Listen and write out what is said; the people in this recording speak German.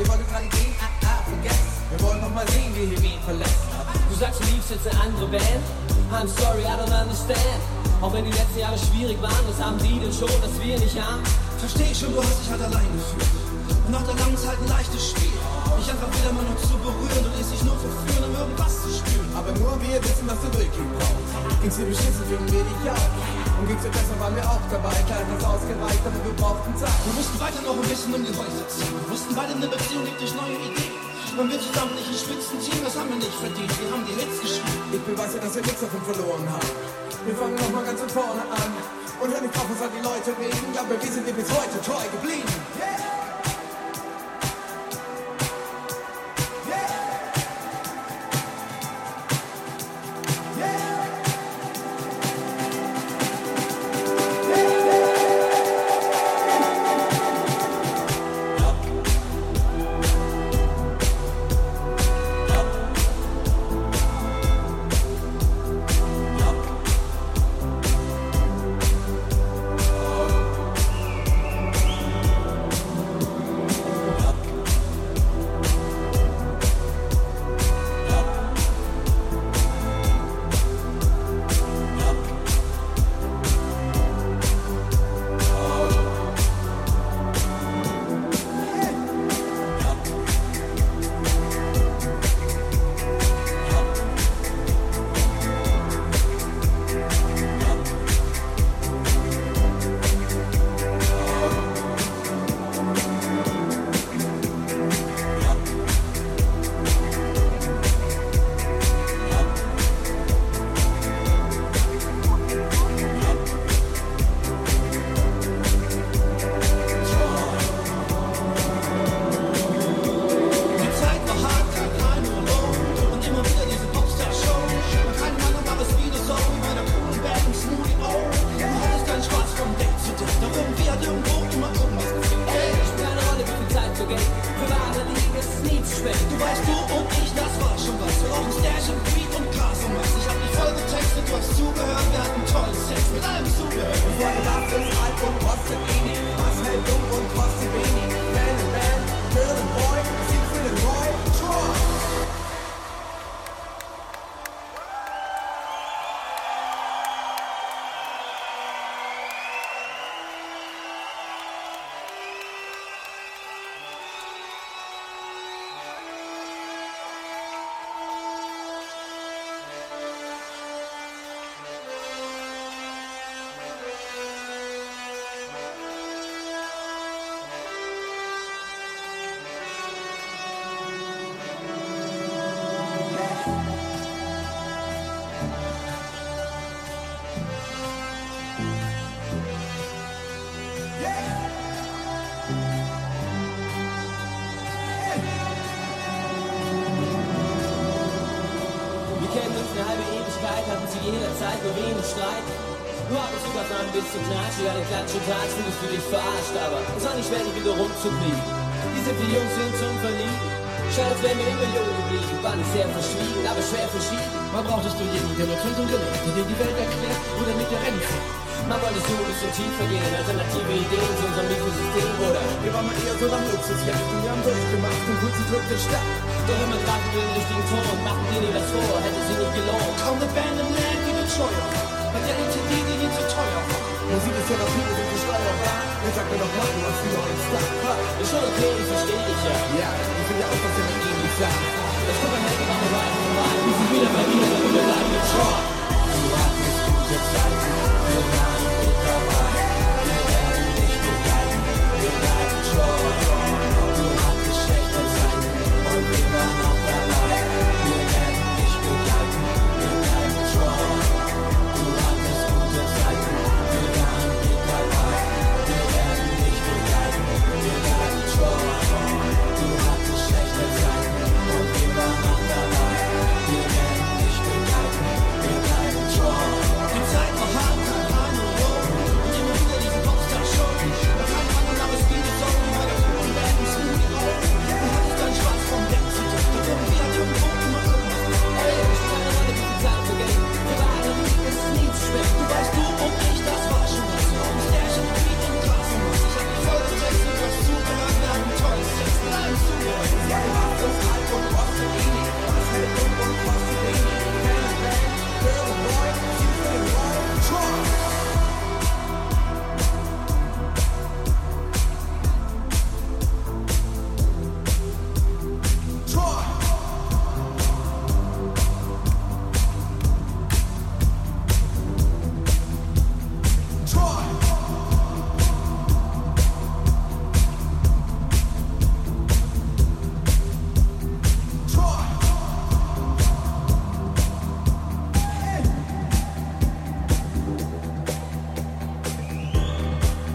Wir wollen gerade gehen, ah, ah, vergessen. Wir wollen nochmal sehen, wie hier wen verlässt. Du sagst, du liebst jetzt eine andere Band. I'm sorry, I don't understand. Auch wenn die letzten Jahre schwierig waren, was haben die denn schon, dass wir nicht haben? Versteh ich schon, du hast dich halt allein gefühlt. Und nach der langen Zeit ein leichtes Spiel. Ich einfach wieder mal nur zu berühren, du lässt dich nur verführen, um irgendwas zu spüren. Aber nur wir wissen, was du wirklich brauchst. Ging's dir beschissen wegen mir, ja. Besser, waren wir auch dabei. Kleid was ausgereicht, aber wir brauchten Zeit. Wir mussten weiter noch ein bisschen um die Häuser ziehen. Wir wussten beide, eine Beziehung gibt durch neue Ideen. Man will zusammen nicht ein Spitzenteam, das haben wir nicht verdient. Wir haben die Hits geschrieben. Ich beweise, dass wir nichts davon verloren haben. Wir fangen nochmal ganz von vorne an. Und hör nicht drauf, was die Leute reden. Aber wir sind dir bis heute treu geblieben. Yeah! Bisschen knatschig, alle klatschen Tags, findest du dich verarscht, aber es war nicht dich wieder rumzukriegen. Diese vier Jungs sind zum Verlieben. Schade, als wären wir immer jung geblieben. War nicht sehr verschwiegen, aber schwer verschieden. Man brauchtest du jeden, der nur und gelernt, der dir die Welt erklärt oder mit der Rennen fährt. Man wollte so ein bisschen tiefer gehen, alternative Ideen zu unserem Mikrosystem, oder? Wir waren mal eher so nach Luxusjagd und wir haben durchgemacht und kurzen Druck der Stadt. Doch immer trafen wir den richtigen Ton, machten dir nie was vor, hätte sie nicht gelohnt. Kaum eine Band im Land, die war, weil der LTD dir nie zu teuer. Musik ist Therapie, wir sind gesteuerbar. Jetzt sag mir doch mal, du hast wieder einen Star. Ist schon okay, ich versteh dich ja. Ja, ich finde ja auch, dass er mit ähnlich sagt.